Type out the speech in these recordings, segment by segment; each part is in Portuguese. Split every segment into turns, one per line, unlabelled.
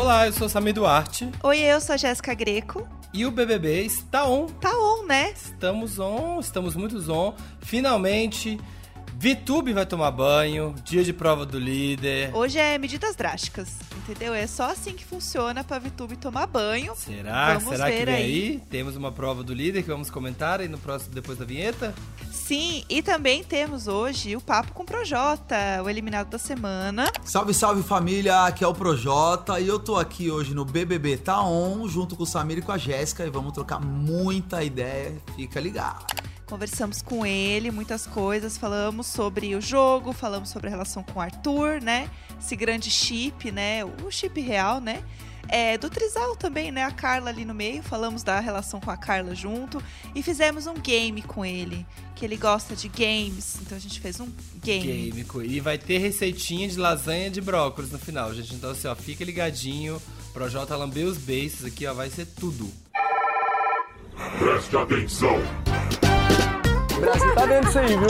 Olá, eu sou Samir Duarte.
Oi, eu sou a Jéssica Greco.
E o BBB está on.
Tá on, né?
Estamos on, estamos muito on. Finalmente, Vitube vai tomar banho, dia de prova do líder.
Hoje é medidas drásticas, entendeu? É só assim que funciona pra Vitube tomar banho.
Será?
Vamos
Será que vem
aí.
aí? Temos uma prova do líder que vamos comentar aí no próximo, depois da vinheta?
Sim, e também temos hoje o Papo com o Projota, o eliminado da semana.
Salve, salve família, aqui é o Projota e eu tô aqui hoje no BBB Tá On, junto com o Samir e com a Jéssica e vamos trocar muita ideia, fica ligado.
Conversamos com ele, muitas coisas, falamos sobre o jogo, falamos sobre a relação com o Arthur, né? Esse grande chip, né? O chip real, né? É, do Trisal também, né? A Carla ali no meio, falamos da relação com a Carla junto e fizemos um game com ele, que ele gosta de games, então a gente fez um game.
Game. E vai ter receitinha de lasanha de brócolis no final, gente. Então, assim, ó, fica ligadinho. Projota lambeu os beijos aqui, ó, vai ser tudo.
Preste atenção.
Brasil tá vendo isso aí, viu?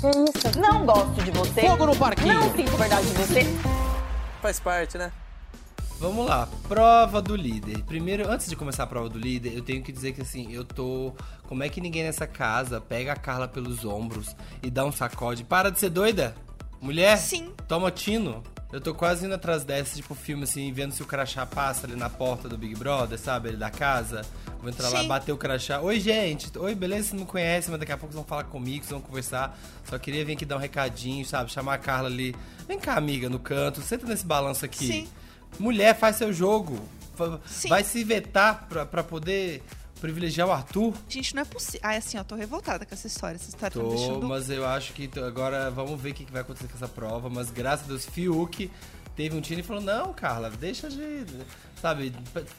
Que isso? Não gosto de você.
Fogo no parquinho.
Não sinto verdade de você.
Faz parte, né?
Vamos lá, prova do líder. Primeiro, antes de começar a prova do líder, eu tenho que dizer que assim, eu tô. Como é que ninguém nessa casa pega a Carla pelos ombros e dá um sacode? Para de ser doida! Mulher?
Sim.
Toma tino. Eu tô quase indo atrás dessa, tipo, filme assim, vendo se o crachá passa ali na porta do Big Brother, sabe? Ali da casa. Vou entrar lá,
Sim.
bater o crachá. Oi, gente. Oi, beleza? Vocês não me conhecem, mas daqui a pouco vocês vão falar comigo, vocês vão conversar. Só queria vir aqui dar um recadinho, sabe? Chamar a Carla ali. Vem cá, amiga, no canto. Senta nesse balanço aqui.
Sim.
Mulher, faz seu jogo.
Sim.
Vai se vetar pra, pra poder privilegiar o Arthur.
Gente, não é possível. Ah, assim, ó, tô revoltada com essa história. Essa história tá me
Tô,
deixando
mas eu acho que agora vamos ver o que que vai acontecer com essa prova. Mas graças a Deus, Fiuk teve um tiro e falou: Não, Carla, deixa de. Sabe,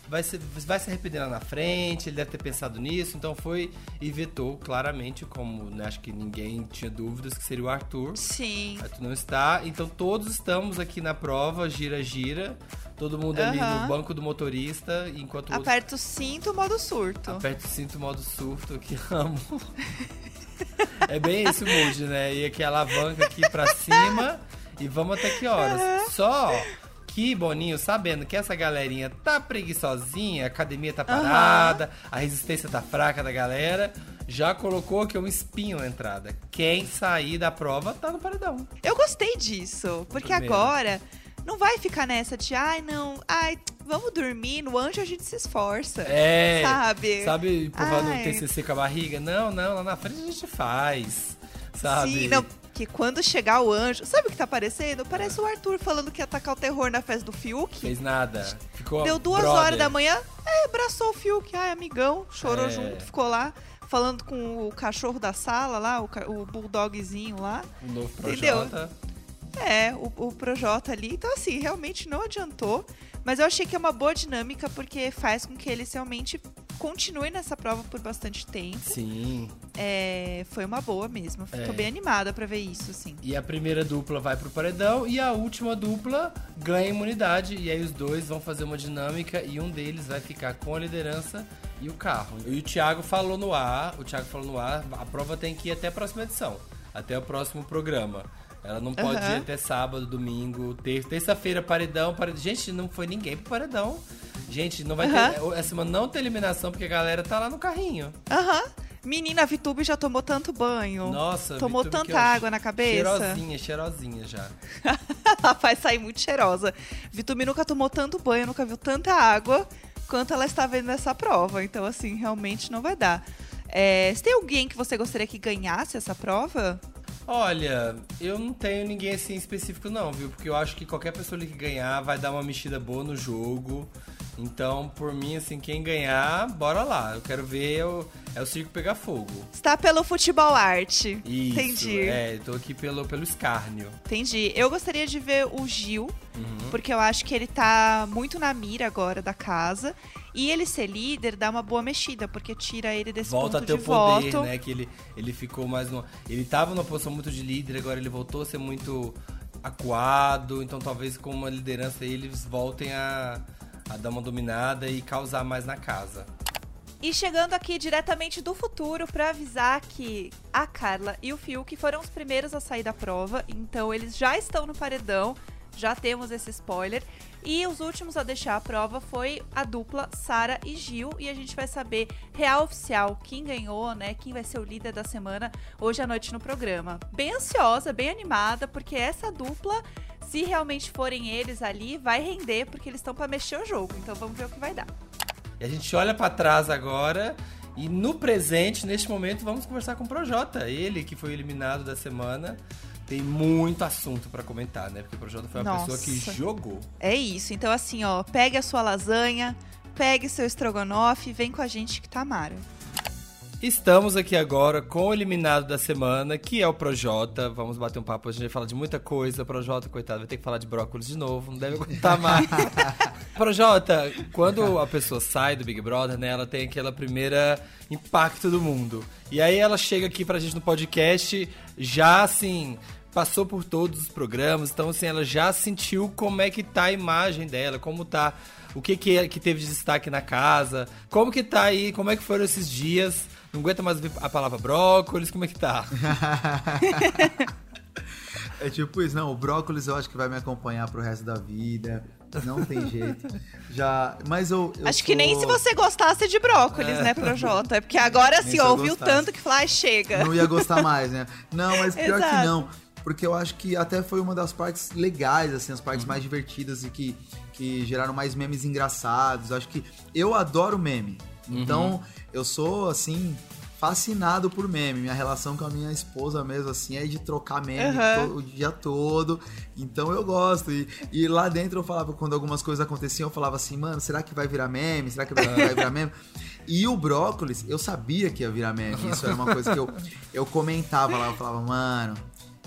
vai se, vai se arrepender lá na frente. Ele deve ter pensado nisso. Então foi e vetou claramente, como né, acho que ninguém tinha dúvidas que seria o Arthur.
Sim.
Arthur não está. Então todos estamos aqui na prova, gira, gira. Todo mundo ali
Aham.
no banco do motorista, enquanto o outro
Aperta o cinto, modo surto.
Aperta o cinto modo surto, que amo. é bem esse mood, né? E aqui a alavanca aqui pra cima e vamos até que horas? Só que, Boninho, sabendo que essa galerinha tá preguiçosinha, a academia tá parada, a resistência tá fraca da galera, já colocou aqui um espinho na entrada. Quem sair da prova tá no paredão.
Eu gostei disso, porque
Primeiro.
agora não vai ficar nessa de, ai, não, ai, vamos dormir, no anjo a gente se esforça.
É.
Sabe?
Sabe, empurrando o. TCC com a barriga? Não, não, lá na frente a gente faz. Sabe?
Sim, não, que quando chegar o anjo, sabe o que tá parecendo? Parece o Arthur falando que ia atacar o terror na festa do Fiuk.
Fez nada. Ficou
Deu duas
brother.
horas da manhã, é, abraçou o Fiuk, ai, amigão, chorou
É.
junto, ficou lá. Falando com o cachorro da sala lá, o, o bulldogzinho lá.
O novo
Entendeu?
Projota.
É, o, o Projota ali. Então, assim, realmente não adiantou. Mas eu achei que é uma boa dinâmica, porque faz com que eles realmente continuem nessa prova por bastante tempo.
Sim.
É, foi uma boa mesmo. Tô
É.
bem animada pra ver isso, assim.
E a primeira dupla vai pro paredão e a última dupla ganha imunidade. E aí os dois vão fazer uma dinâmica e um deles vai ficar com a liderança e o carro. E o Thiago falou no ar, o Thiago falou no ar, a prova tem que ir até a próxima edição, até o próximo programa. Ela não pode
Aham.
ir até sábado, domingo, ter- terça-feira, paredão, paredão. Gente, não foi ninguém pro paredão. Gente, não vai ter. Essa semana não tem eliminação porque a galera tá lá no carrinho.
Aham. Menina, a Vitube já tomou tanto banho.
Nossa,
Tomou
Vitube,
tanta
eu-
água na cabeça.
Cheirosinha, cheirosinha já.
ela vai sair muito cheirosa. Vitube nunca tomou tanto banho, nunca viu tanta água quanto ela está vendo nessa prova. Então, assim, realmente não vai dar. É, se tem alguém que você gostaria que ganhasse essa prova?
Olha, eu não tenho ninguém assim específico não, viu? Porque eu acho que qualquer pessoa ali que ganhar vai dar uma mexida boa no jogo. Então, por mim, assim, quem ganhar, bora lá. Eu quero ver o, é o circo pegar fogo.
Está pelo futebol arte.
Isso.
Entendi.
É, eu tô aqui pelo, pelo escárnio.
Entendi. Eu gostaria de ver o Gil,
Uhum.
porque eu acho que ele tá muito na mira agora da casa. E ele ser líder dá uma boa mexida, porque tira ele desse
Volta a
ponto
ter o
de
poder,
voto.
né? Que ele, ele ficou mais no. Ele tava numa posição muito de líder, agora ele voltou a ser muito acuado. Então talvez com uma liderança aí, eles voltem a, a dar uma dominada e causar mais na casa.
E chegando aqui diretamente do futuro para avisar que a Carla e o Fiuk foram os primeiros a sair da prova, então eles já estão no paredão, já temos esse spoiler. E os últimos a deixar a prova foi a dupla Sara e Gil, e a gente vai saber real oficial quem ganhou, né? Quem vai ser o líder da semana hoje à noite no programa. Bem ansiosa, bem animada, porque essa dupla, se realmente forem eles ali, vai render, porque eles estão para mexer o jogo. Então vamos ver o que vai dar.
E a gente olha pra trás agora e no presente, neste momento, vamos conversar com o Projota. Ele que foi eliminado da semana. Tem muito assunto pra comentar, né? Porque o Projota foi uma
Nossa.
pessoa que jogou.
É isso. Então, assim, ó, pegue a sua lasanha, pegue seu estrogonofe e vem com a gente que tá mara.
Estamos aqui agora com o eliminado da semana, que é o Projota. Vamos bater um papo, a gente vai falar de muita coisa. Projota, coitado, vai ter que falar de brócolis de novo, não deve aguentar mais. Projota, quando a pessoa sai do Big Brother, né, ela tem aquela primeira impacto do mundo. E aí ela chega aqui pra gente no podcast, já assim, passou por todos os programas, então assim, ela já sentiu como é que tá a imagem dela, como tá, o que que, é- que teve de destaque na casa, como que tá aí, como é que foram esses dias. Não aguenta mais ouvir a palavra brócolis, como é que tá?
É tipo isso, não, o brócolis eu acho que vai me acompanhar pro resto da vida. Não tem jeito. Já, mas eu, eu
Acho que nem se
sou-
você gostasse de brócolis, né, Projota? É porque agora, assim, ouviu tanto que falou, ai, chega.
não ia gostar mais, né? Não, mas pior que não. Porque eu acho que até foi uma das partes legais, assim, as partes mais divertidas e que, que geraram mais memes engraçados. Eu acho que eu adoro meme. Então, eu sou, assim, fascinado por meme. Minha relação com a minha esposa mesmo, assim, é de trocar meme to- o dia todo. Então eu gosto. E, e lá dentro eu falava, quando algumas coisas aconteciam, eu falava assim, mano, será que vai virar meme? Será que vai, vai virar meme? E o brócolis, eu sabia que ia virar meme. Isso era uma coisa que eu, eu comentava lá, eu falava, mano.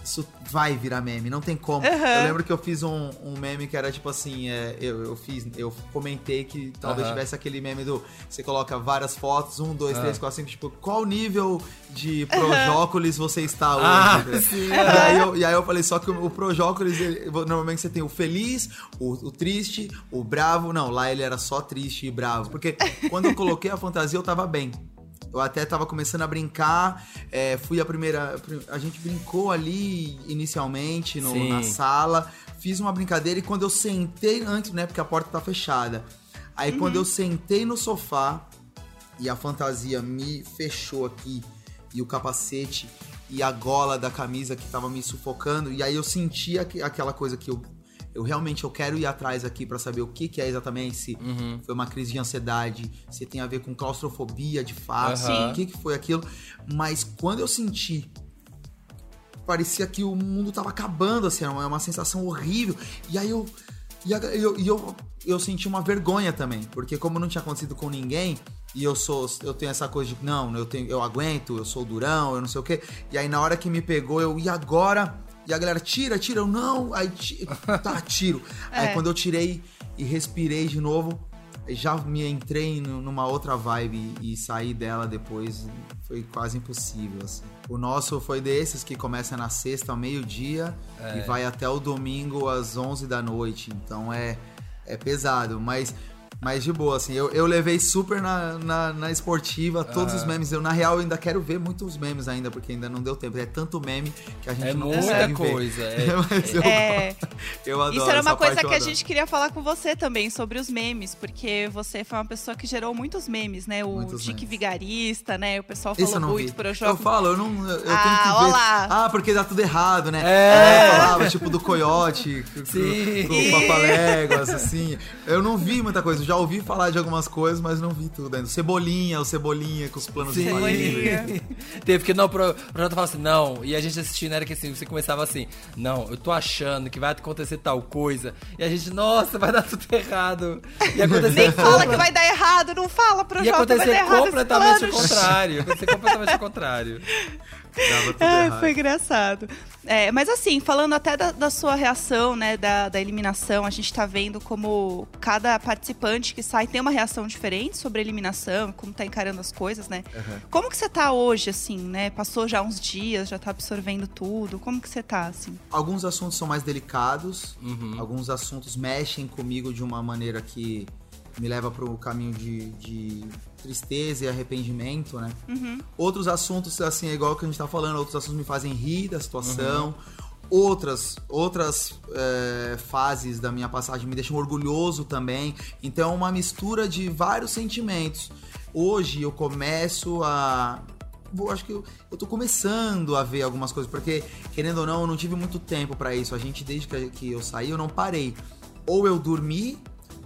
Isso vai virar meme, não tem como.
Aham.
Eu lembro que eu fiz um, um meme que era tipo assim, é, eu, eu fiz, eu comentei que talvez
Aham.
tivesse aquele meme do você coloca várias fotos, um, dois,
Ah.
três, quatro, cinco, tipo, qual nível de projócolis você está hoje?
Ah, sim,
E aí, eu, e aí eu falei, só que o, o projócolis, ele- normalmente você tem o feliz, o, o triste, o bravo. Não, lá ele era só triste e bravo. Porque quando eu coloquei a fantasia, eu tava bem. Eu até tava começando a brincar, é, fui a primeira. A gente brincou ali inicialmente no- na sala, fiz uma brincadeira e quando eu sentei antes, né? Porque a porta tá fechada. Aí quando eu sentei no sofá e a fantasia me fechou aqui e o capacete e a gola da camisa que tava me sufocando e aí eu senti aqu- aquela coisa que eu eu realmente eu quero ir atrás aqui pra saber o que que é exatamente se foi uma crise de ansiedade, se tem a ver com claustrofobia de fato,
Aham.
o que que foi aquilo, mas quando eu senti parecia que o mundo tava acabando, assim, era uma, uma sensação horrível. E aí eu. E eu, e eu, eu senti uma vergonha também, porque como não tinha acontecido com ninguém, e eu sou. Eu tenho essa coisa de não, eu, tenho, eu aguento, eu sou durão, eu não sei o quê. E aí na hora que me pegou, eu, e agora? E a galera, tira, tira, eu não, aí ti- tá, tiro. Aí
É.
quando eu tirei e respirei de novo, já me entrei nu- numa outra vibe e sair dela depois foi quase impossível, assim. O nosso foi desses que começa na sexta ao meio-dia e vai até o domingo às 11 da noite. Então é, é pesado, mas, mas de boa, assim. Eu, eu levei super na, na, na esportiva todos os memes. Eu, na real, ainda quero ver muitos memes ainda, porque ainda não deu tempo. É tanto meme que a gente
É
não
muita
consegue ver.
coisa. é-
Mas eu,
É,
eu adoro
isso era uma coisa
eu
que a gente queria falar com você também, sobre os memes, porque você foi uma pessoa que gerou muitos memes, né? O
Muitos
Dick
memes.
Vigarista, né? O pessoal
eu
falou muito
vi.
pro
Eu
jogo.
falo, eu não. Eu tenho
Ah,
que
ó
ver.
lá.
Ah, porque dá tudo errado, né?
É.
Eu falava, tipo, do coiote, com-
Sim.
com o papaléguas, assim. Eu não vi muita coisa. Eu já ouvi falar de algumas coisas, mas não vi tudo ainda. Cebolinha, o Cebolinha com os planos de
Sim.
família.
Cebolinha.
Teve que não, pro projeto falava assim, não. E a gente assistindo era que assim, você começava assim, não, eu tô achando que vai acontecer tal coisa. E a gente, nossa, vai dar tudo errado. E acontecer
Nem fala que vai dar errado, não fala pro Jota, dar
acontecer completamente o contrário. Acontecer completamente o contrário.
Dava tudo
Ai,
errado.
foi engraçado. É, mas assim, falando até da, da sua reação, né, da, da eliminação, a gente tá vendo como cada participante que sai tem uma reação diferente sobre a eliminação, como tá encarando as coisas, né? Como que você tá hoje, assim, né? Passou já uns dias, já tá absorvendo tudo. Como que você tá, assim?
Alguns assuntos são mais delicados,
Uhum.
alguns assuntos mexem comigo de uma maneira que me leva pro caminho de, de tristeza e arrependimento, né?
Uhum.
Outros assuntos, assim, é igual o que a gente tá falando, outros assuntos me fazem rir da situação. Outras, outras é, fases da minha passagem me deixam orgulhoso também. Então é uma mistura de vários sentimentos. Hoje eu começo a. Vou, acho que eu, eu tô começando a ver algumas coisas, porque, querendo ou não, eu não tive muito tempo pra isso. A gente, desde que, que eu saí, eu não parei. Ou eu dormi,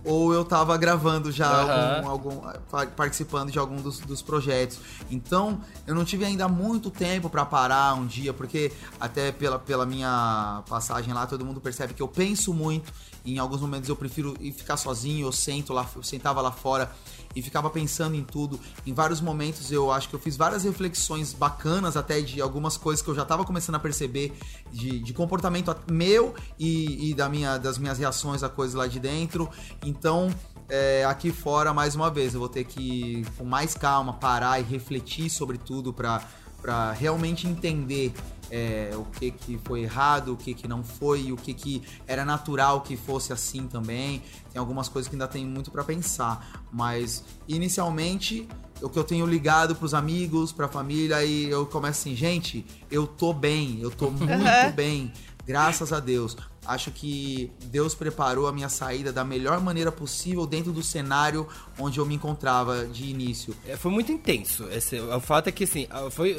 ou eu tava gravando já
Aham.
algum, algum- pa- participando de algum dos, dos projetos. Então, eu não tive ainda muito tempo pra parar um dia, porque até pela, pela minha passagem lá, todo mundo percebe que eu penso muito. Em alguns momentos eu prefiro ir ficar sozinho, eu sento lá, eu sentava lá fora e ficava pensando em tudo. Em vários momentos eu acho que eu fiz várias reflexões bacanas até de algumas coisas que eu já tava começando a perceber de, de comportamento meu e, e da minha, das minhas reações a coisas lá de dentro. Então, é, aqui fora, mais uma vez, eu vou ter que, com mais calma, parar e refletir sobre tudo pra realmente entender é, o que, que foi errado, o que, que não foi, o que, que era natural que fosse assim também. Tem algumas coisas que ainda tem muito pra pensar, mas inicialmente o que eu tenho ligado pros amigos, pra família, e eu começo assim, gente, eu tô bem, eu tô muito bem, graças a Deus. Acho que Deus preparou a minha saída da melhor maneira possível dentro do cenário onde eu me encontrava de início.
É, foi muito intenso. Esse, o fato é que, assim, foi,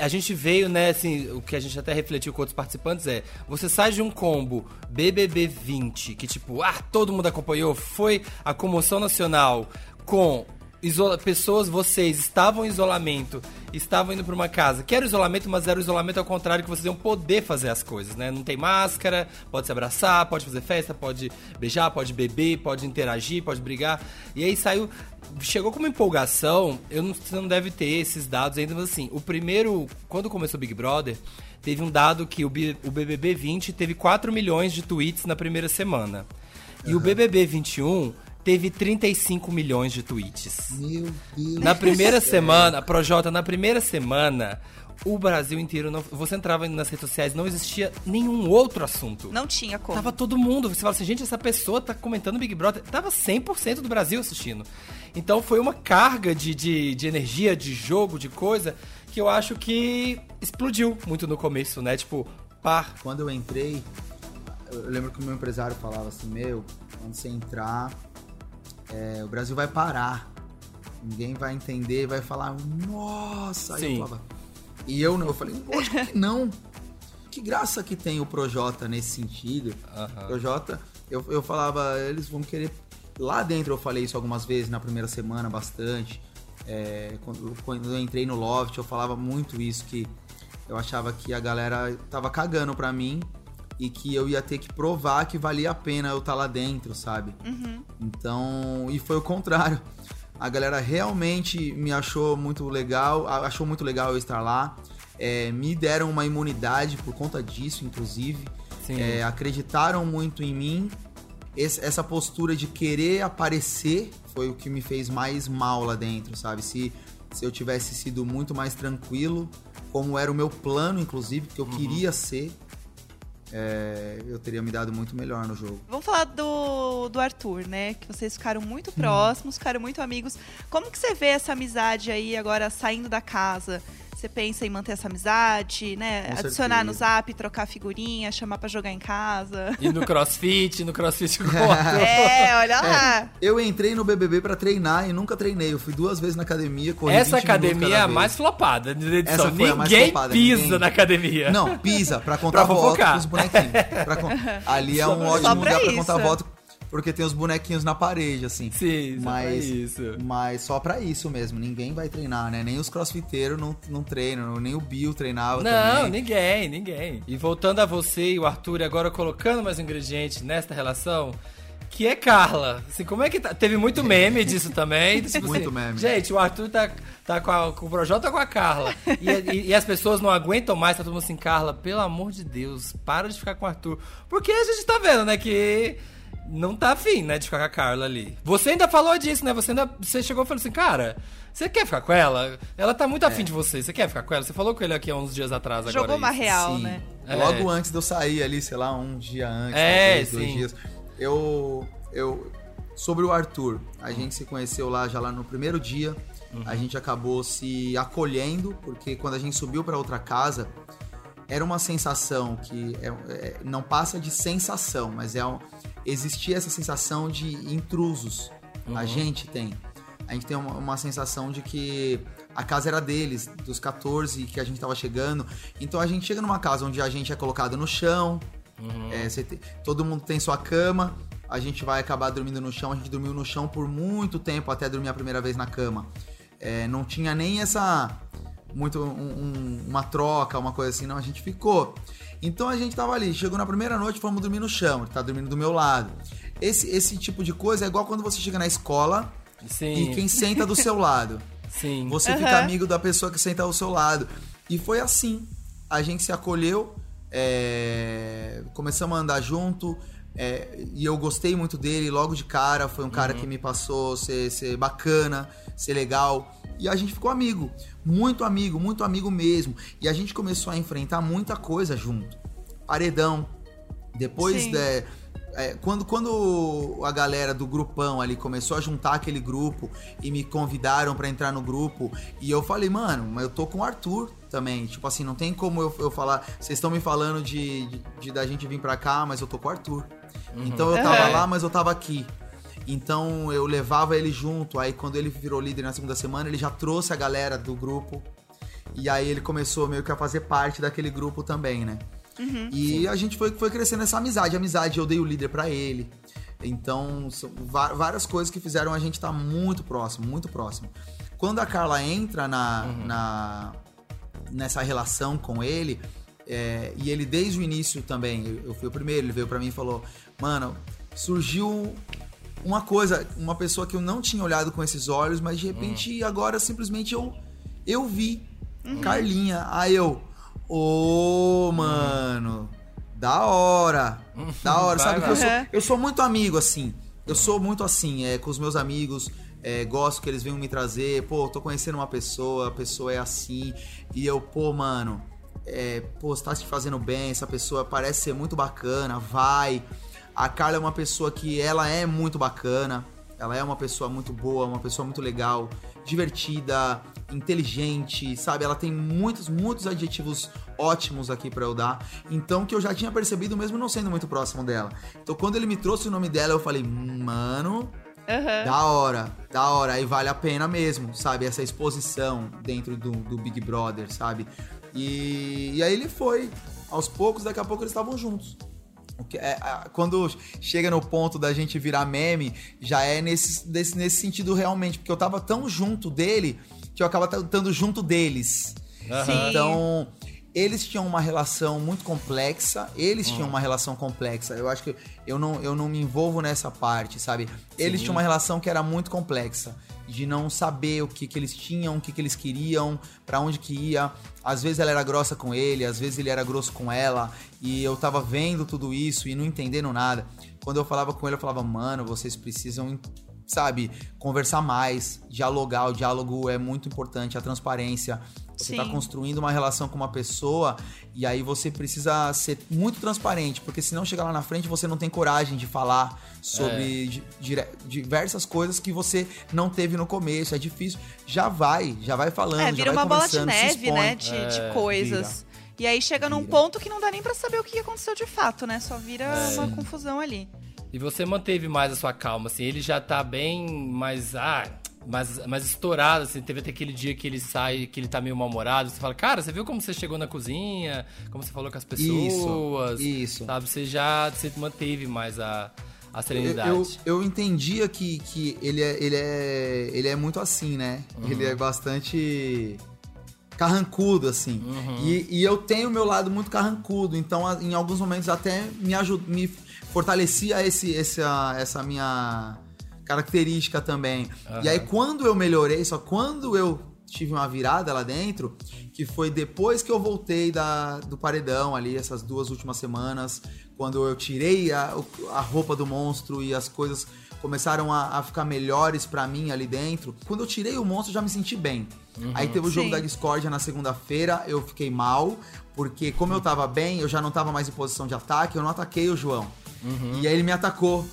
a gente veio, né, assim, o que a gente até refletiu com outros participantes é, você sai de um combo BBB 20, que tipo, ah, todo mundo acompanhou, foi a comoção nacional com isola- pessoas, vocês estavam em isolamento, estavam indo pra uma casa, que era isolamento, mas era o isolamento ao contrário, que vocês iam poder fazer as coisas, né? Não tem máscara, pode se abraçar, pode fazer festa, pode beijar, pode beber, pode interagir, pode brigar. E aí saiu chegou com uma empolgação, eu não, você não deve ter esses dados ainda, mas assim, o primeiro, quando começou o Big Brother, teve um dado que o, B- o BBB 20 teve 4 milhões de tweets na primeira semana. E o BBB 21 teve 35 milhões de tweets.
Meu Deus.
Na primeira semana, Projota, na primeira semana, o Brasil inteiro não. Você entrava nas redes sociais, não existia nenhum outro assunto.
Não tinha como.
Tava todo mundo. Você fala assim, gente, essa pessoa tá comentando Big Brother. Tava 100% do Brasil assistindo. Então foi uma carga de, de, de energia, de jogo, de coisa, que eu acho que explodiu muito no começo, né? Tipo, par.
Quando eu entrei, eu lembro que o meu empresário falava assim, meu, quando você entrar, é, o Brasil vai parar. Ninguém vai entender, vai falar, nossa!
Sim.
eu falava, e eu não, eu falei, lógico que não. Que graça que tem o Projota nesse sentido.
Aham.
Projota, eu, eu falava, eles vão querer. Lá dentro eu falei isso algumas vezes, na primeira semana, bastante. É, quando, quando eu entrei no Loft, eu falava muito isso, que eu achava que a galera tava cagando pra mim e que eu ia ter que provar que valia a pena eu estar lá dentro, sabe? Então, e foi o contrário. A galera realmente me achou muito legal, achou muito legal eu estar lá. É, me deram uma imunidade por conta disso, inclusive.
Sim.
É, acreditaram muito em mim. Esse- essa postura de querer aparecer foi o que me fez mais mal lá dentro, sabe? Se, se eu tivesse sido muito mais tranquilo, como era o meu plano, inclusive, que eu queria ser, é, eu teria me dado muito melhor no jogo.
Vamos falar do, do Arthur, né? Que vocês ficaram muito próximos, ficaram muito amigos. Como que você vê essa amizade aí agora saindo da casa? Você pensa em manter essa amizade, né?
Com
Adicionar no
certeza.
zap, trocar figurinha, chamar pra jogar em casa.
E no crossfit, no crossfit com o Arthur.
É, olha lá.
Eu entrei no BBB pra treinar e nunca treinei. Eu fui duas vezes na academia, corri
Essa
20 minutos
academia é a mais flopada da edição.
Essa foi a mais
Ninguém
flopada,
pisa
ninguém.
na academia.
Não, pisa pra contar
Pra
voto com os bonequinhos. Pra con- Ali é um ótimo
pra
lugar pra
isso.
contar voto, porque tem os bonequinhos na parede, assim.
Sim, só pra
mas,
isso.
Mas só pra isso mesmo, ninguém vai treinar, né? Nem os crossfiteiros não, não treinam, nem o Bill treinava
Não,
também.
ninguém, ninguém. E voltando a você e o Arthur, e agora colocando mais um ingrediente nesta relação, que é Carla. Assim, como é que tá? Teve muito meme disso também. tipo
Muito
assim,
meme.
Gente, o Arthur tá, tá com, a- com o Projota com a Carla. E, e- e as pessoas não aguentam mais, tá todo mundo assim, Carla, pelo amor de Deus, para de ficar com o Arthur. Porque a gente tá vendo, né, que não tá afim, né, de ficar com a Carla ali. Você ainda falou disso, né? Você ainda você chegou e falou assim, cara, você quer ficar com ela? Ela tá muito afim de você. Você quer ficar com ela? Você falou com ele aqui há uns dias atrás agora.
Jogou uma
isso.
real,
Sim.
né?
É.
Logo antes de eu sair ali, sei lá, um dia antes,
É,
talvez, dois dias. Eu, eu Sobre o Arthur, a gente se conheceu lá já lá no primeiro dia. A gente acabou se acolhendo, porque quando a gente subiu para outra casa, era uma sensação que é- é- não passa de sensação, mas é um- existia essa sensação de intrusos. A gente tem. A gente tem uma, uma sensação de que a casa era deles, dos 14 que a gente tava chegando. Então a gente chega numa casa onde a gente é colocado no chão, é, você tem- todo mundo tem sua cama, a gente vai acabar dormindo no chão. A gente dormiu no chão por muito tempo até dormir a primeira vez na cama. É, não tinha nem essa. Muito um- um- uma troca, uma coisa assim, não. A gente ficou. Então a gente tava ali, chegou na primeira noite, fomos dormir no chão. Ele tá dormindo do meu lado. Esse, esse tipo de coisa é igual quando você chega na escola
Sim,
e quem senta do seu lado.
sim.
Você
Aham.
fica amigo da pessoa que senta ao seu lado. E foi assim. A gente se acolheu, é, começamos a andar junto. É, e eu gostei muito dele logo de cara. Foi um cara que me passou ser, ser bacana, ser legal. E a gente ficou amigo. Muito amigo, muito amigo mesmo. E a gente começou a enfrentar muita coisa junto. Paredão. Depois
Sim.
de, é, quando, quando a galera do grupão ali começou a juntar aquele grupo e me convidaram pra entrar no grupo, e eu falei, mano, mas eu tô com o Arthur também. Tipo assim, não tem como eu, eu falar. Vocês estão me falando de, de, de da gente vir pra cá, mas eu tô com o Arthur. Então eu tava
Uhum.
lá, mas eu tava aqui. Então eu levava ele junto. Aí quando ele virou líder na segunda semana, ele já trouxe a galera do grupo. E aí ele começou meio que a fazer parte daquele grupo também, né? e a gente foi, foi crescendo essa amizade. Amizade, eu dei o líder pra ele. Então, várias coisas que fizeram a gente estar muito próximo, muito próximo. Quando a Carla entra na, na nessa relação com ele, é, e ele desde o início também, eu, eu fui o primeiro, ele veio pra mim e falou: Mano, surgiu uma coisa, uma pessoa que eu não tinha olhado com esses olhos, mas de repente agora simplesmente eu, eu vi. Carlinha. Aí eu, ô, mano, da hora. Da hora,
Vai,
sabe? Que eu, sou,
Uhum.
eu sou muito amigo, assim. Eu sou muito assim, é, com os meus amigos. é, gosto que eles venham me trazer. Pô, tô conhecendo uma pessoa, a pessoa é assim. E eu, pô, mano, é, pô, você tá te fazendo bem, essa pessoa parece ser muito bacana, vai. A Carla é uma pessoa que ela é muito bacana, ela é uma pessoa muito boa, uma pessoa muito legal, divertida, inteligente, sabe? Ela tem muitos, muitos adjetivos ótimos aqui pra eu dar. Então, que eu já tinha percebido mesmo não sendo muito próximo dela. Então, quando ele me trouxe o nome dela, eu falei, mano,
Aham.
da hora, da hora. Aí vale a pena mesmo, sabe? Essa exposição dentro do, do Big Brother, sabe? E, e aí ele foi. Aos poucos, daqui a pouco eles estavam juntos. É, quando chega no ponto da gente virar meme, já é nesse, desse- nesse sentido realmente. Porque eu tava tão junto dele que eu acaba estando junto deles.
Sim.
Então, eles tinham uma relação muito complexa, eles tinham uma relação complexa. Eu acho que eu não, eu não me envolvo nessa parte, sabe? Eles tinham uma relação que era muito complexa, de não saber o que, que eles tinham, o que, que eles queriam, pra onde que ia. Às vezes ela era grossa com ele, às vezes ele era grosso com ela, e eu tava vendo tudo isso e não entendendo nada. Quando eu falava com ele, eu falava, mano, vocês precisam sabe, conversar mais, dialogar. O diálogo é muito importante, a transparência. Você
Sim.
tá construindo uma relação com uma pessoa e aí você precisa ser muito transparente, porque senão chegar lá na frente você não tem coragem de falar sobre dire- diversas coisas que você não teve no começo. É difícil. Já vai, já vai falando,
É,
já
vira
vai
uma bola de neve, né? De, de
É,
coisas. E aí chega num
Vira.
ponto que não dá nem pra saber o que aconteceu de fato, né? Só vira
É.
uma confusão ali.
E você manteve mais a sua calma, assim, ele já tá bem mais, ah, mais, mais estourado, assim, teve até aquele dia que ele sai, que ele tá meio mal-humorado, você fala, cara, você viu como você chegou na cozinha, como você falou com as pessoas,
isso.
sabe, você já, você manteve mais a, a
Eu,
serenidade.
eu, eu entendia que, que ele, é, ele, é, ele é muito assim, né? Ele é bastante carrancudo, assim. E, e eu tenho o meu lado muito carrancudo, então a- em alguns momentos até me, me fortalecia esse, essa, essa minha característica também. E aí quando eu melhorei, só quando eu tive uma virada lá dentro, que foi depois que eu voltei da, do paredão ali, essas duas últimas semanas, quando eu tirei a, a roupa do monstro e as coisas começaram a, a ficar melhores pra mim ali dentro. Quando eu tirei o monstro, eu já me senti bem. Aí teve o jogo
Sim.
da discórdia na segunda-feira, eu fiquei mal, porque como eu tava bem, eu já não tava mais em posição de ataque, eu não ataquei o João. E aí ele me atacou.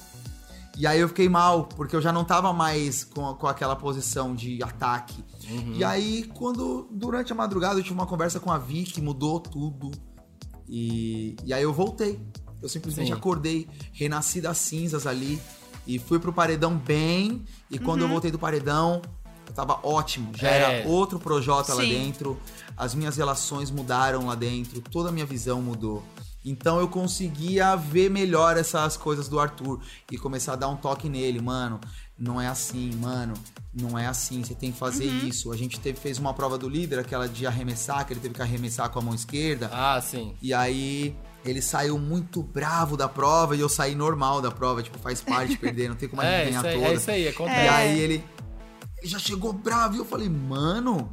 E aí eu fiquei mal, porque eu já não tava mais com, com aquela posição de ataque. E aí, quando, durante a madrugada, eu tive uma conversa com a Vicky, mudou tudo. E, e aí eu voltei. Eu simplesmente
Sim.
acordei, renasci das cinzas ali. E fui pro paredão bem. E quando eu voltei do paredão, eu tava ótimo. Já
É.
era outro Projota lá
Sim.
dentro. As minhas relações mudaram lá dentro. Toda a minha visão mudou. Então eu conseguia ver melhor essas coisas do Arthur e começar a dar um toque nele, mano. Não é assim, mano. Não é assim. Você tem que fazer isso. A gente teve, fez uma prova do líder, aquela de arremessar, que ele teve que arremessar com a mão esquerda.
Ah, sim.
E aí ele saiu muito bravo da prova e eu saí normal da prova. Tipo, faz parte perder, não tem como a gente
É
ganhar
isso, aí,
toda.
é isso aí, acontece.
E aí ele já chegou bravo e eu falei, mano,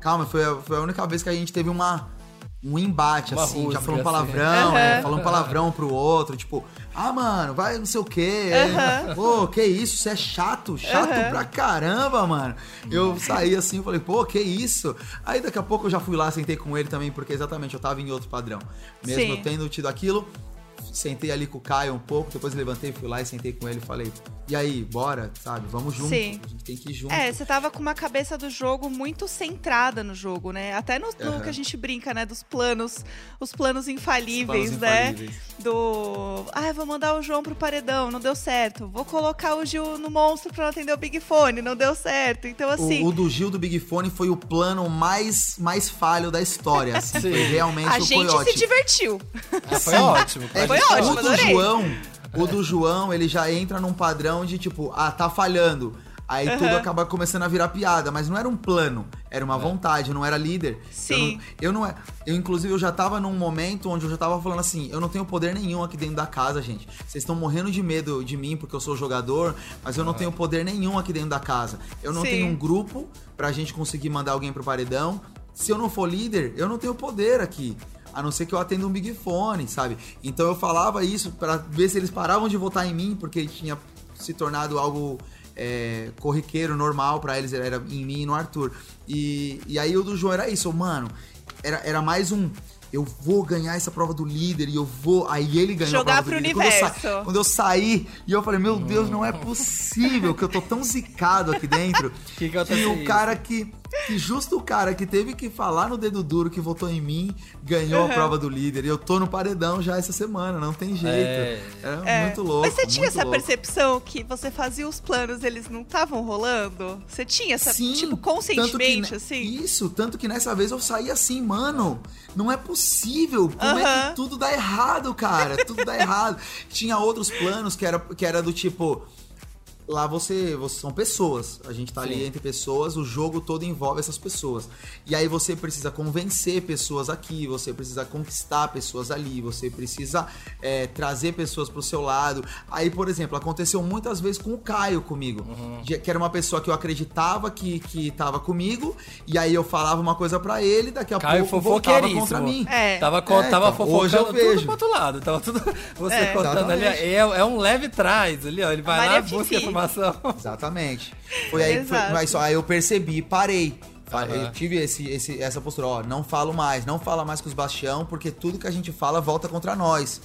calma, foi a, foi a única vez que a gente teve uma, um embate,
Uma
assim, já falou um
assim.
palavrão,
Aham.
né? Falou um palavrão pro outro, tipo, ah, mano, vai não sei o quê. Pô, que isso, você é chato, chato pra caramba, mano. Eu saí assim, eu falei, pô, que isso? Aí daqui a pouco eu já fui lá, sentei com ele também, porque exatamente eu tava em outro padrão. Mesmo
Sim.
eu tendo tido aquilo, sentei ali com o Caio um pouco, depois levantei, fui lá e sentei com ele e falei, e aí, bora, sabe? Vamos junto.
Sim.
A gente tem que ir junto.
É, você tava com uma cabeça do jogo muito centrada no jogo, né? Até no, no
Aham.
que a gente brinca, né? Dos planos, os planos infalíveis,
Planos
né?
infalíveis.
Do. Ah, vou mandar o João pro paredão, não deu certo. Vou colocar o Gil no monstro pra não atender o Big Fone, não deu certo. Então, assim.
O, o do Gil do Big Fone foi o plano mais, mais falho da história, assim.
Sim.
Foi realmente
a
foi
gente se
ótimo.
divertiu.
É, foi ótimo.
É
Foi ótimo,
o do
adorei.
João, o do João, ele já entra num padrão de tipo, ah, tá falhando. Aí tudo acaba começando a virar piada, mas não era um plano, era uma vontade, eu não era líder.
Sim.
Eu não, eu não é, eu inclusive eu já tava num momento onde eu já tava falando assim, eu não tenho poder nenhum aqui dentro da casa, gente. Vocês estão morrendo de medo de mim porque eu sou jogador, mas eu não tenho poder nenhum aqui dentro da casa. Eu não
Sim.
tenho um grupo pra gente conseguir mandar alguém pro paredão. Se eu não for líder, eu não tenho poder aqui. A não ser que eu atenda um Big Fone, sabe? Então eu falava isso pra ver se eles paravam de votar em mim, porque tinha se tornado algo é, corriqueiro, normal pra eles, era em mim e no Arthur. E, e aí o do João era isso, mano. Era, era mais um. Eu vou ganhar essa prova do líder e eu vou. Aí ele ganhou
Jogar
a prova do
pro
líder. Quando eu sa-
universo.
Quando eu saí e eu falei, meu Deus, não é possível que eu tô tão zicado aqui dentro
Que que
que
aconteceu
o
isso?
cara que, que justo o cara que teve que falar no dedo duro que votou em mim ganhou a prova do líder. E eu tô no paredão já essa semana, não tem jeito.
É.
Era
É.
muito louco.
Mas você tinha essa
louco.
percepção que você fazia os planos, eles não estavam rolando? Você tinha essa,
Sim,
tipo,
que
conscientemente,
ne-
assim?
Isso, tanto que nessa vez eu saí assim, mano, não é possível. Como é que tudo dá errado, cara? Tudo dá errado. Tinha outros planos que era, que era do tipo. Lá você, você são pessoas. A gente tá ali
Sim.
entre pessoas, o jogo todo envolve essas pessoas. E aí você precisa convencer pessoas aqui, você precisa conquistar pessoas ali, você precisa é, trazer pessoas pro seu lado. Aí, por exemplo, aconteceu muitas vezes com o Caio comigo.
Uhum.
Que era uma pessoa que eu acreditava que, que tava comigo, e aí eu falava uma coisa pra ele, daqui a
Caio
pouco voltava contra mim.
É.
Tava, co-
É,
tava
então, hoje eu
fofocando tudo
vejo.
pro outro lado. Tava tudo. Você
É.
contando ali.
Exatamente.
É, é um leve trás ali, ó. Ele vai lá, busca
Exatamente. Foi aí, foi, mas só aí eu percebi, parei.
Aham.
Eu tive esse, esse- essa postura, ó, não falo mais, não fala mais com os Bastião, porque tudo que a gente fala volta contra nós.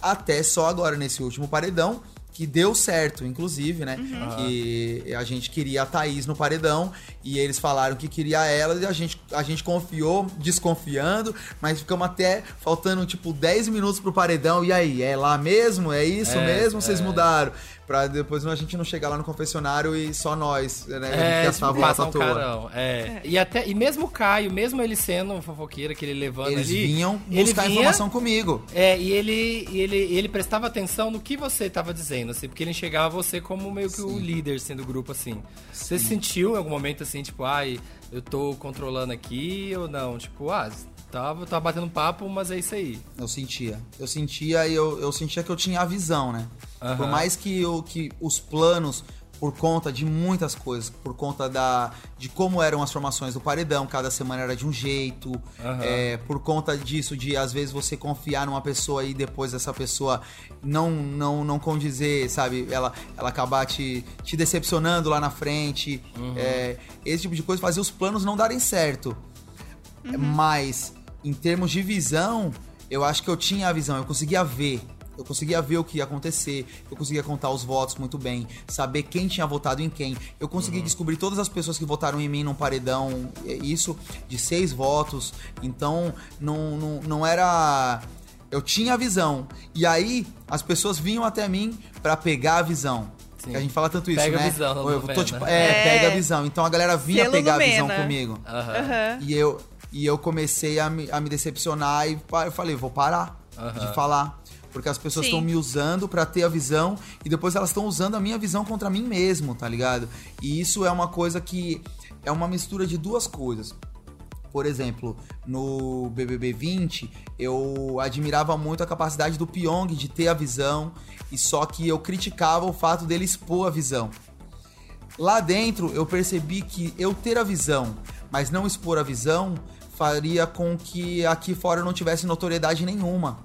Até só agora, nesse último paredão, que deu certo, inclusive, né? Que a gente queria a Thaís no paredão e eles falaram que queria ela e a gente, a gente confiou, desconfiando, mas ficamos até faltando tipo 10 minutos pro paredão. E aí, é lá mesmo? É isso
É,
mesmo? Vocês
é.
mudaram? Pra depois a gente não chegar lá no confessionário e só nós, né?
É,
gastar
tipo, um carão. É. E, até, e mesmo o Caio, mesmo ele sendo um fofoqueiro, aquele levando
Eles
ali.
vinham
ele
buscar
vinha-
informação comigo.
É, e ele, ele, ele prestava atenção no que você tava dizendo, assim, porque ele enxergava você como meio que o
Sim.
líder, assim, do grupo, assim. Você sentiu em algum momento, assim, tipo, ai, eu tô controlando aqui ou não? Tipo, ah, tava, tava batendo papo, mas é isso aí.
Eu sentia. Eu sentia e eu, eu sentia que eu tinha a visão, né?
Aham.
Por mais que, eu, que os planos, por conta de muitas coisas, por conta da, de como eram as formações do paredão, cada semana era de um jeito,
Aham.
é, por conta disso, de às vezes você confiar numa pessoa e depois essa pessoa não não, não condizer, sabe? Ela, ela acabar te, te decepcionando lá na frente. É, esse tipo de coisa fazia os planos não darem certo. Mas, em termos de visão, eu acho que eu tinha a visão, eu conseguia ver Eu conseguia ver o que ia acontecer, eu conseguia contar os votos muito bem, saber quem tinha votado em quem. Eu consegui descobrir todas as pessoas que votaram em mim num paredão, é, isso de seis votos. Então, não, não, não era. Eu tinha a visão. E aí, as pessoas vinham até mim pra pegar a visão.
Sim.
A gente fala tanto isso,
Pega a
né?
visão,
Eu tô, tipo, é,
É.
pega a visão. Então a galera vinha
Selo
pegar a visão comigo.
Aham.
Aham.
E eu, e eu comecei a me, a me decepcionar e eu falei, vou parar
Aham.
de falar. Porque as pessoas estão me usando pra ter a visão e depois elas estão usando a minha visão contra mim mesmo, tá ligado? E isso é uma coisa que é uma mistura de duas coisas. Por exemplo, no BBB 20, eu admirava muito a capacidade do Pyong de ter a visão, e só que eu criticava o fato dele expor a visão. Lá dentro, eu percebi que eu ter a visão, mas não expor a visão, faria com que aqui fora eu não tivesse notoriedade nenhuma.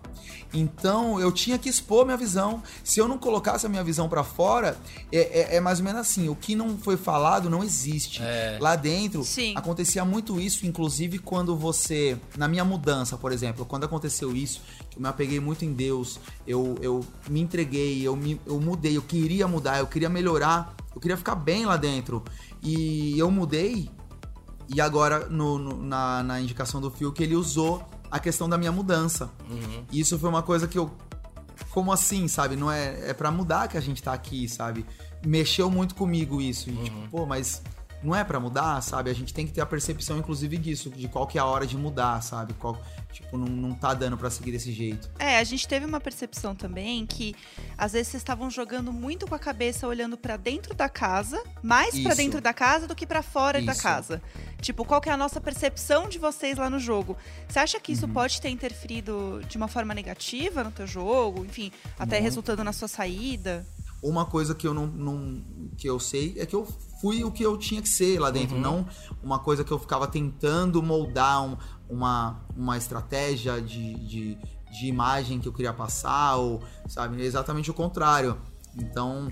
Então eu tinha que expor minha visão. Se eu não colocasse a minha visão pra fora, é, é- é mais ou menos assim: o que não foi falado não existe.
É.
Lá dentro
Sim.
acontecia muito isso, inclusive quando você. Na minha mudança, por exemplo, quando aconteceu isso, que eu me apeguei muito em Deus, eu, eu me entreguei, eu, me, eu mudei, eu queria mudar, eu queria melhorar, eu queria ficar bem lá dentro. E eu mudei, e agora no, no- na, na indicação do Phil que ele usou a questão da minha mudança.
Uhum.
E isso foi uma coisa que eu. Como assim, sabe? Não é, é para mudar que a gente tá aqui, sabe? Mexeu muito comigo isso. E, tipo, pô, mas não é pra mudar, sabe? A gente tem que ter a percepção, inclusive, disso, de qual que é a hora de mudar, sabe? Qual, tipo, não, não tá dando pra seguir desse jeito.
É, a gente teve uma percepção também que às vezes vocês estavam jogando muito com a cabeça olhando pra dentro da casa, mais
Isso.
dentro da casa do que pra fora da
Isso.
casa. Tipo, qual que é a nossa percepção de vocês lá no jogo? Você acha que
Uhum.
isso pode ter interferido de uma forma negativa no teu jogo, enfim, até resultando na sua saída?
Uma coisa que eu não, não- que eu sei é que eu fui o que eu tinha que ser lá dentro, não uma coisa que eu ficava tentando moldar um- uma, uma estratégia de, de, de imagem que eu queria passar, ou sabe, é exatamente o contrário. Então,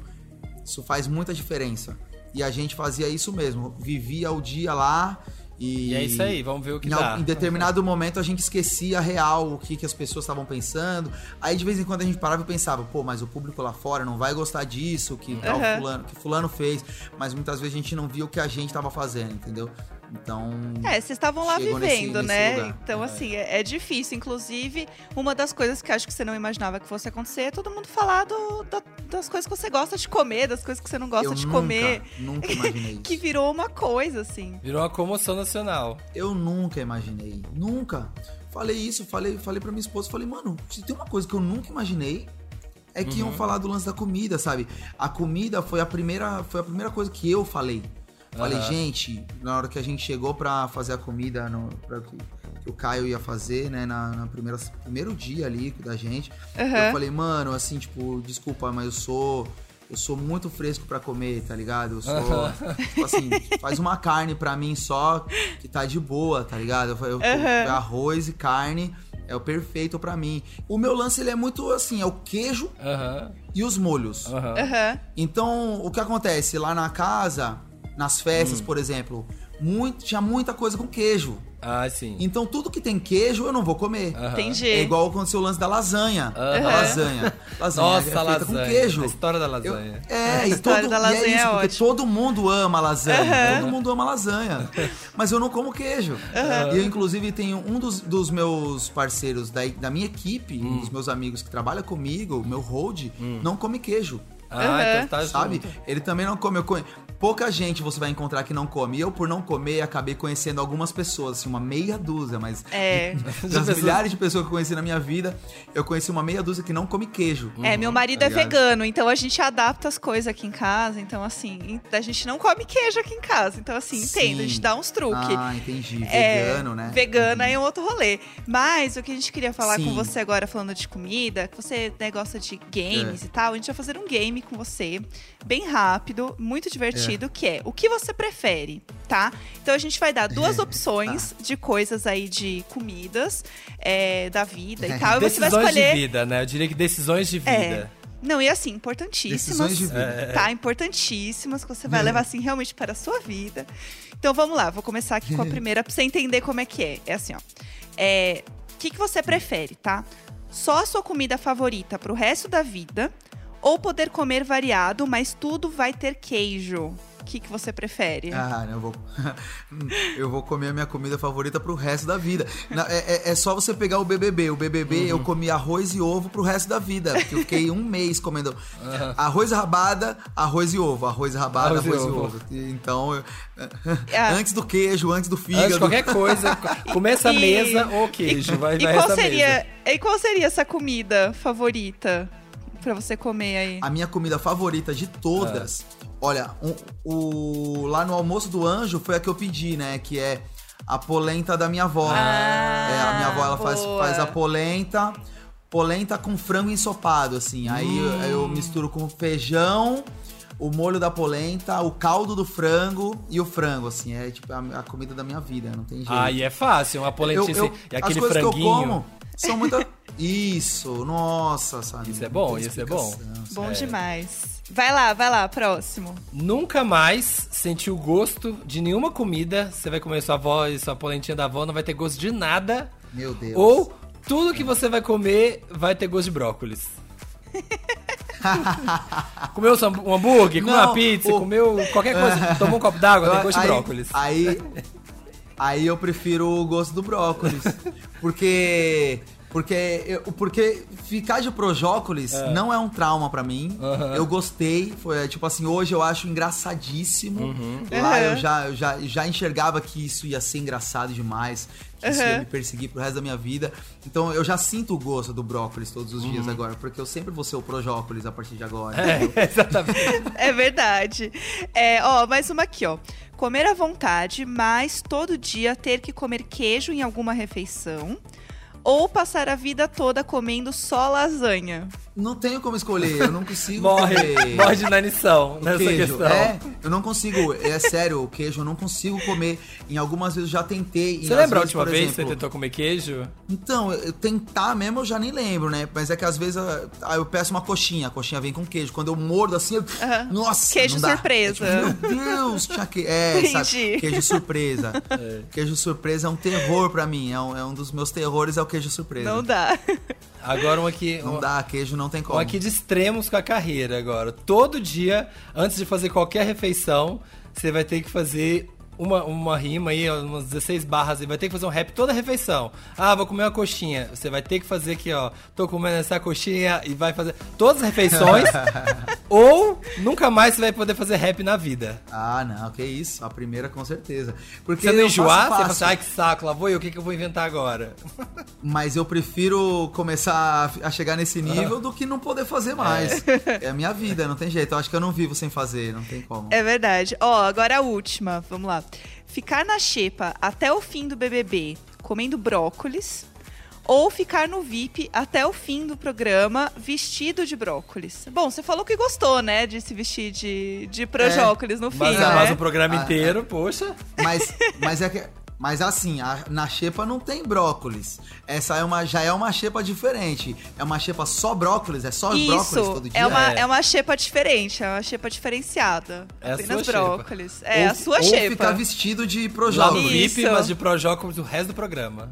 isso faz muita diferença. E a gente fazia isso mesmo, vivia o dia lá e.
E é isso aí, vamos ver o que
Em,
dá.
em determinado momento a gente esquecia real o que, que as pessoas estavam pensando. Aí de vez em quando a gente parava e pensava, pô, mas o público lá fora não vai gostar disso, que tal
Aham.
fulano, que fulano fez. Mas muitas vezes a gente não via o que a gente tava fazendo, entendeu? Então.
É, vocês estavam lá
nesse-
vivendo,
nesse
né?
lugar.
Então, assim, é, é difícil. Inclusive, uma das coisas que acho que você não imaginava que fosse acontecer é todo mundo falar do- da- das coisas que você gosta de comer, das coisas que você não gosta
eu
de
nunca,
comer.
Nunca imaginei isso.
Que virou uma coisa, assim.
Virou uma comoção nacional.
Eu nunca imaginei. Nunca. Falei isso, falei, falei pra minha esposa, falei, mano, se tem uma coisa que eu nunca imaginei, é que
Uhum.
iam falar do lance da comida, sabe? A comida foi a primeira, foi a primeira coisa que eu falei. Falei, gente, na hora que a gente chegou pra fazer a comida, no, pra que, que o Caio ia fazer, né, na, na primeira, primeiro dia ali da gente, eu
Aham.
falei, mano, assim, tipo, desculpa, mas eu sou. Eu sou muito fresco pra comer, tá ligado? Eu sou. tipo assim, faz uma carne pra mim só que tá de boa, tá ligado? Eu, eu,
Aham.
arroz e carne é o perfeito pra mim. O meu lance, ele é muito assim, é o queijo
Aham,
e os molhos. Então, o que acontece? Lá na casa, nas
Hum.
festas, por exemplo, muito, tinha muita coisa com queijo.
Ah, sim.
Então, tudo que tem queijo, eu não vou comer.
Aham.
Entendi.
É igual aconteceu o lance da lasanha.
Aham.
A lasanha. Lasanha
Nossa,
é feita
lasanha.
com queijo.
A história da
Eu-
lasanha.
é,
A
e,
história
todo,
da
e
lasanha
é isso,
é
porque
ótima.
todo mundo ama lasanha.
Aham.
Todo mundo ama lasanha. Mas eu não como queijo. E eu, inclusive, tenho um dos, dos meus parceiros da, da minha equipe,
Hum.
um dos meus amigos que trabalha comigo, o meu hold, não come queijo.
Ah,
Aham.
então tá
Sabe?
junto.
Ele também não come. Eu Pouca gente você vai encontrar que não come. E eu, por não comer, acabei conhecendo algumas pessoas, assim, uma meia dúzia, mas
É.
das
pessoas-
milhares de pessoas que eu conheci na minha vida, eu conheci uma meia dúzia que não come queijo.
É, meu marido
tá
é
ligado?
vegano, então a gente adapta as coisas aqui em casa. Então, assim, a gente não come queijo aqui em casa. Então, assim, entendo, a gente dá uns truques.
Ah, entendi.
É,
Vegano, né?
Vegana é um outro rolê. Mas o que a gente queria falar com
Sim.
você agora, falando de comida, que você né, gosta de games
É.
e tal, a gente vai fazer um game com você, bem rápido, muito divertido,
É.
que é o que você prefere, tá? Então a gente vai dar duas
Tá.
opções de coisas aí de comidas é, da vida e tal. E você vai
Decisões
escolher.
de vida, né? Eu diria que decisões de vida.
É. Não, e assim, importantíssimas.
Decisões de vida.
É.
Tá, importantíssimas, que você vai levar assim realmente para a sua vida. Então vamos lá, vou começar aqui com a primeira pra você entender como é que é. É assim, ó. É, o que, que você prefere, tá? só a sua comida favorita pro resto da vida ou poder comer variado, mas tudo vai ter queijo? O que, que você prefere?
Ah, não, eu vou. eu vou comer a minha comida favorita pro resto da vida. É, é- é só você pegar o BBB. O BBB
Uhum.
eu comi arroz e ovo pro resto da vida. Porque eu fiquei um mês comendo arroz e rabada, arroz e ovo. Arroz e rabada,
Arroz
arroz,
e
e
ovo.
ovo. Então, eu-
Ah.
antes do queijo, antes do fígado.
Antes qualquer coisa, começa a
E-
mesa ou queijo. Vai,
e,
vai
qual
essa
seria,
mesa.
e qual seria essa comida favorita pra você comer aí?
A minha comida favorita de todas.
É.
Olha, um- o, lá no almoço do anjo foi a que eu pedi, né? Que é a polenta da minha avó.
Ah,
É, a minha avó ela faz,
boa.
faz a polenta, polenta com frango ensopado, assim. Aí eu,
Hum.
eu misturo com feijão, o molho da polenta, o caldo do frango e o frango, assim. É tipo a, a comida da minha vida, não tem jeito.
Aí é fácil, uma polentinha
Eu- eu-
assim, e
as
aquele
coisas que eu
franguinho.
como são muito. Isso, nossa, sabe?
Isso é bom, isso é bom.
Bom
É.
demais. Vai lá, vai lá, próximo.
Nunca mais sentir o gosto de nenhuma comida. Você vai comer sua avó e sua polentinha da avó, não vai ter gosto de nada.
Meu Deus.
Ou tudo que você vai comer vai ter gosto de brócolis. comeu um hambúrguer, comeu
Não,
uma pizza,
o-
comeu qualquer coisa, tomou um copo d'água, tem gosto de
aí,
brócolis.
Aí, aí eu prefiro o gosto do brócolis. porque. Porque, eu- porque ficar de projócolis não é um trauma pra mim.
Aham.
Eu gostei. Foi tipo assim, hoje eu acho engraçadíssimo.
Uhum.
Lá eu já, eu já, já enxergava que isso ia ser engraçado demais. Que isso ia me perseguir pro resto da minha vida. Então eu já sinto o gosto do brócolis todos os
Uhum.
dias agora. Porque eu sempre vou ser o projócolis a partir de agora.
É, exatamente.
É verdade. É, ó, mais uma aqui, ó. Comer à vontade, mas todo dia ter que comer queijo em alguma refeição. Ou passar a vida toda comendo só lasanha.
Não tenho como escolher, eu não consigo
Morre,
comer.
morre de inanição nessa
queijo,
questão.
é, eu não consigo, é sério, o queijo eu não consigo comer. Em algumas vezes eu já tentei.
Você lembra a
vezes,
última
por
vez que você tentou comer queijo?
Então, eu- eu tentar mesmo eu já nem lembro, né? Mas é que às vezes ah, ah, eu peço uma coxinha, a coxinha vem com queijo. Quando eu mordo assim, eu,
Aham.
nossa,
Queijo
não dá.
surpresa.
É tipo, Meu Deus, tinha que. É,
Entendi.
sabe? Queijo surpresa. Queijo surpresa é um terror pra mim. É um, é um dos meus terrores, é o queijo surpresa.
Não dá.
Agora um aqui.
Não
um-
dá, queijo não tem como.
Um aqui de extremos com a carreira agora. Todo dia, antes de fazer qualquer refeição, você vai ter que fazer uma, uma rima aí, umas 16 barras, e vai ter que fazer um rap toda a refeição. Ah, vou comer uma coxinha. Você vai ter que fazer aqui, ó. Tô comendo essa coxinha e vai fazer todas as refeições. ou nunca mais você vai poder fazer rap na vida.
Ah, não, que isso. A primeira com certeza. Porque
Você não
eu
enjoar,
faço
você fala assim, ai que saco, lá vou eu, o que, que eu vou inventar agora?
Mas eu prefiro começar a- a chegar nesse nível do que não poder fazer mais. É. a minha vida, não tem jeito. Eu acho que eu não vivo sem fazer, não tem como.
É verdade. Ó, agora a última. Vamos lá. Ficar na xepa até o fim do BBB comendo brócolis. Ou ficar no VIP até o fim do programa vestido de brócolis. Bom, você falou que gostou, né? De se vestir de, de projócolis no fim,
Mas,
né?
mas o programa
Ah,
inteiro, poxa.
Mas, mas é que. Mas assim, a- na xepa não tem brócolis. Essa é uma, já é uma xepa diferente. É uma xepa só brócolis? É só brócolis
Isso,
todo dia?
é uma,
É.
é uma xepa diferente, é uma xepa diferenciada.
É a
Apenas
sua xepa.
brócolis. É
ou,
a sua
ou
xepa.
ficar vestido de
Lá no
projócolis.
VIP,
Isso.
mas de projócolis o resto do programa.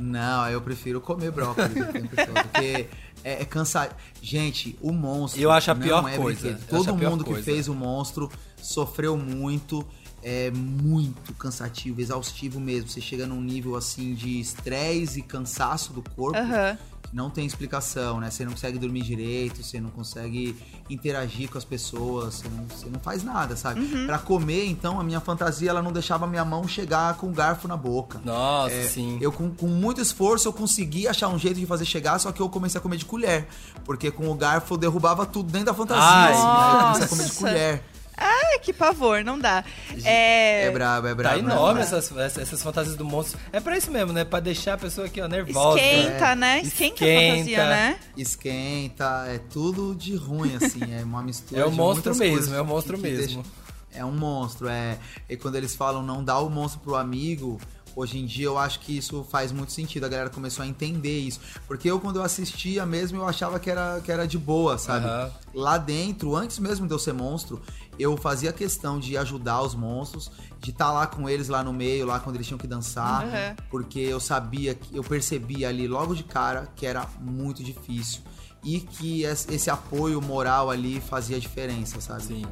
Não, eu prefiro comer brócolis o tempo todo. Porque é, é cansado. Gente, o monstro.
Eu acho a
não
pior
é
coisa.
Todo
pior
mundo que
coisa.
fez o monstro sofreu muito. É muito cansativo, exaustivo mesmo. Você chega num nível assim de estresse e cansaço do corpo.
Aham.
que Não tem explicação, né? Você não consegue dormir direito, você não consegue interagir com as pessoas, você não, você não faz nada, sabe?
Uhum.
Pra comer, então, a minha fantasia ela não deixava a minha mão chegar com o garfo na boca.
Nossa,
É,
sim.
Eu, com, com muito esforço, eu consegui achar um jeito de fazer chegar, só que eu comecei a comer de colher. Porque com o garfo eu derrubava tudo dentro da fantasia.
Ai,
assim, aí eu comecei a comer de colher.
Ai, que pavor, não dá. É,
É brabo, é brabo.
Tá
é
enorme essas, essas fantasias do monstro. É pra isso mesmo, né? Pra deixar a pessoa aqui, ó, nervosa.
Esquenta, né? Esquenta, a fantasia,
Esquenta.
né?
Esquenta, é tudo de ruim, assim. É uma mistura
É o
de
monstro
muitas
mesmo,
coisas
é o monstro
que- que
mesmo.
deixa- É um monstro, é. E quando eles falam não dá o monstro pro amigo, hoje em dia eu acho que isso faz muito sentido. A galera começou a entender isso. Porque eu, quando eu assistia mesmo, eu achava que era, que era de boa, sabe?
Aham.
Lá dentro, antes mesmo de eu ser monstro, eu fazia questão de ajudar os monstros, de estar lá com eles lá no meio, lá quando eles tinham que dançar,
Uhum.
porque eu sabia, que eu percebi ali logo de cara que era muito difícil e que es- esse apoio moral ali fazia diferença, sabe?
Sim.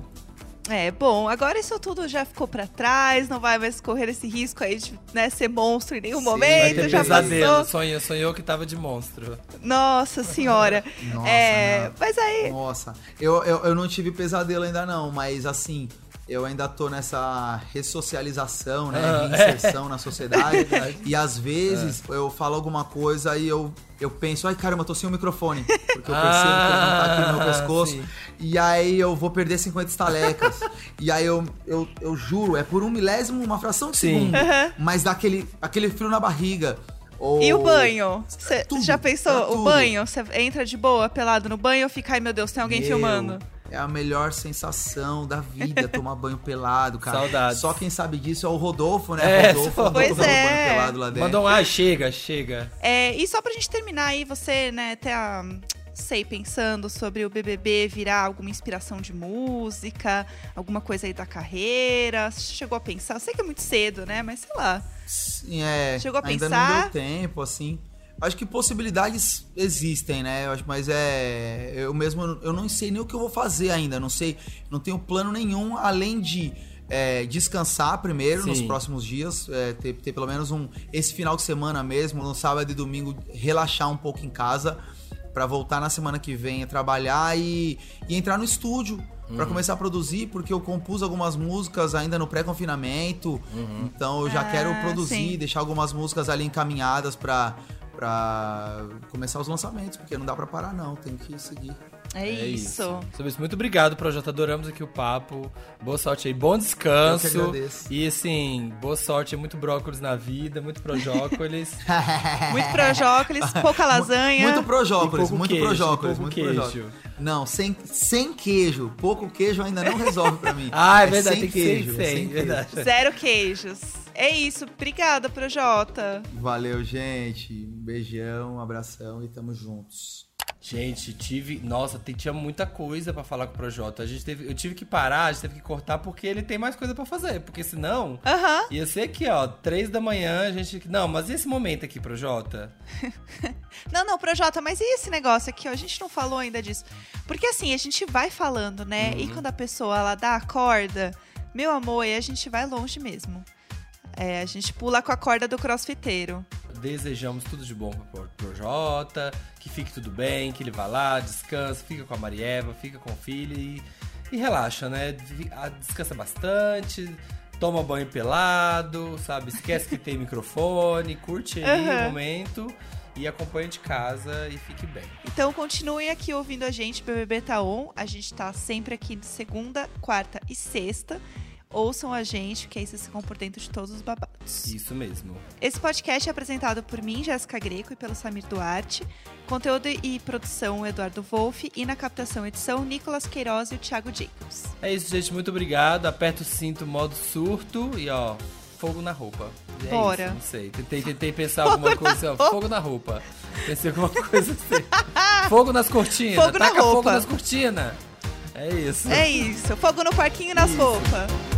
É, bom, agora isso tudo já ficou pra trás, não vai mais correr esse risco aí de né, ser monstro em nenhum
Sim,
Vai
momento,
ter
já
pesadelo.
passou.
Sonhou, sonhou que tava de monstro.
Nossa senhora.
Nossa,
é,
não.
mas aí,
Nossa, eu, eu, eu não tive pesadelo ainda não, mas assim, eu ainda tô nessa ressocialização, né?
Ah,
Reinserção na sociedade. e às vezes eu falo alguma coisa e eu, eu penso, ai caramba, eu tô sem o microfone. Porque eu percebo que ele não tá aqui no meu
Ah,
pescoço.
sim.
E aí eu vou perder 50 estalecas. e aí eu, eu, eu juro, é por um milésimo, uma fração de
Sim.
segundo. Mas dá aquele, aquele frio na barriga. Ou...
e o banho? Você
tudo,
já pensou? O banho? Você entra de boa, pelado no banho ou fica, ai meu Deus, tem alguém
Meu,
filmando?
É a melhor sensação da vida, tomar banho pelado, cara.
Saudades.
Só quem sabe disso é o Rodolfo, né?
É,
Rodolfo,
só-
Rodolfo
Pois é.
banho pelado lá dentro.
Mandou um, ah, chega, chega.
É, e só pra gente terminar aí, você, né, até a. Sei, pensando sobre o BBB virar alguma inspiração de música, alguma coisa aí da carreira. Você chegou a pensar? Eu sei que é muito cedo, né? Mas sei lá.
Sim, é,
Chegou a
ainda
pensar?
não deu tempo, assim. Acho que possibilidades existem, né? Eu acho, mas é. Eu mesmo eu não sei nem o que eu vou fazer ainda. Não sei, não tenho plano nenhum além de é, descansar primeiro nos
Sim.
próximos dias, é, ter, ter pelo menos um esse final de semana mesmo, no sábado e domingo, relaxar um pouco em casa pra voltar na semana que vem a trabalhar e, e entrar no estúdio. Pra começar a produzir, porque eu compus algumas músicas ainda no pré-confinamento. Então eu já
Ah,
quero produzir,
sim.
deixar algumas músicas ali encaminhadas pra, pra começar os lançamentos, porque não dá pra parar, não. Tem que seguir.
É, isso.
Sobre isso, muito obrigado, Projota. Adoramos aqui o papo. Boa sorte aí. Bom descanso.
Eu que agradeço.
E assim, boa sorte. Muito brócolis na vida, muito projócolis.
Muito projócolis, pouca lasanha.
Muito projócolis, muito
queijo,
projócolis, muito
queijo.
projócolis. Não, sem, sem queijo. Pouco queijo ainda não resolve pra mim.
Ah, é verdade,
sem
tem que ser
queijo,
sem,
sem queijo.
verdade.
Zero queijos. É isso. Obrigada, Projota.
Valeu, gente. Um beijão, um abração e tamo juntos.
Gente, tive. Nossa, tinha muita coisa pra falar com o Projota. A gente teve, eu tive que parar, a gente teve que cortar porque ele tem mais coisa pra fazer. Porque senão.
Aham.
Ia ser aqui, ó, três da manhã, a gente. Não, mas e esse momento aqui, Projota?
Não, não, Projota, mas e esse negócio aqui, ó? A gente não falou ainda disso. Porque assim, a gente vai falando, né?
Uhum.
E quando a pessoa ela dá a corda, meu amor, aí a gente vai longe mesmo. É, a gente pula com a corda do crossfiteiro.
Desejamos tudo de bom pro Projota, que fique tudo bem, que ele vá lá, descansa, fica com a Marieva, fica com o filho e, e relaxa, né? Descansa bastante, toma banho pelado, sabe? Esquece que tem microfone, curte aí
Aham.
o momento e acompanha de casa e fique bem.
Então continuem aqui ouvindo a gente, BBB Tá On. A gente tá sempre aqui de segunda, quarta e sexta. Ouçam a gente, que aí vocês ficam por dentro de todos os babados.
Isso mesmo.
Esse podcast é apresentado por mim, Jéssica Greco, e pelo Samir Duarte. Conteúdo e produção, Eduardo Wolff. E na captação e edição, Nicolas Queiroz e o Thiago Jacobs.
É isso, gente. Muito obrigado. Aperta o cinto, modo surto e ó, fogo na roupa. É
Bora.
isso, não sei. Tentei, tentei pensar alguma coisa assim, ó, fogo na roupa. Pensei alguma coisa assim. Fogo nas cortinas.
Fogo na
Taca fogo
roupa.
nas cortinas. É isso.
É isso. Fogo no parquinho e nas roupas.